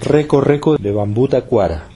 Reco Reco de Bambú Tacuara.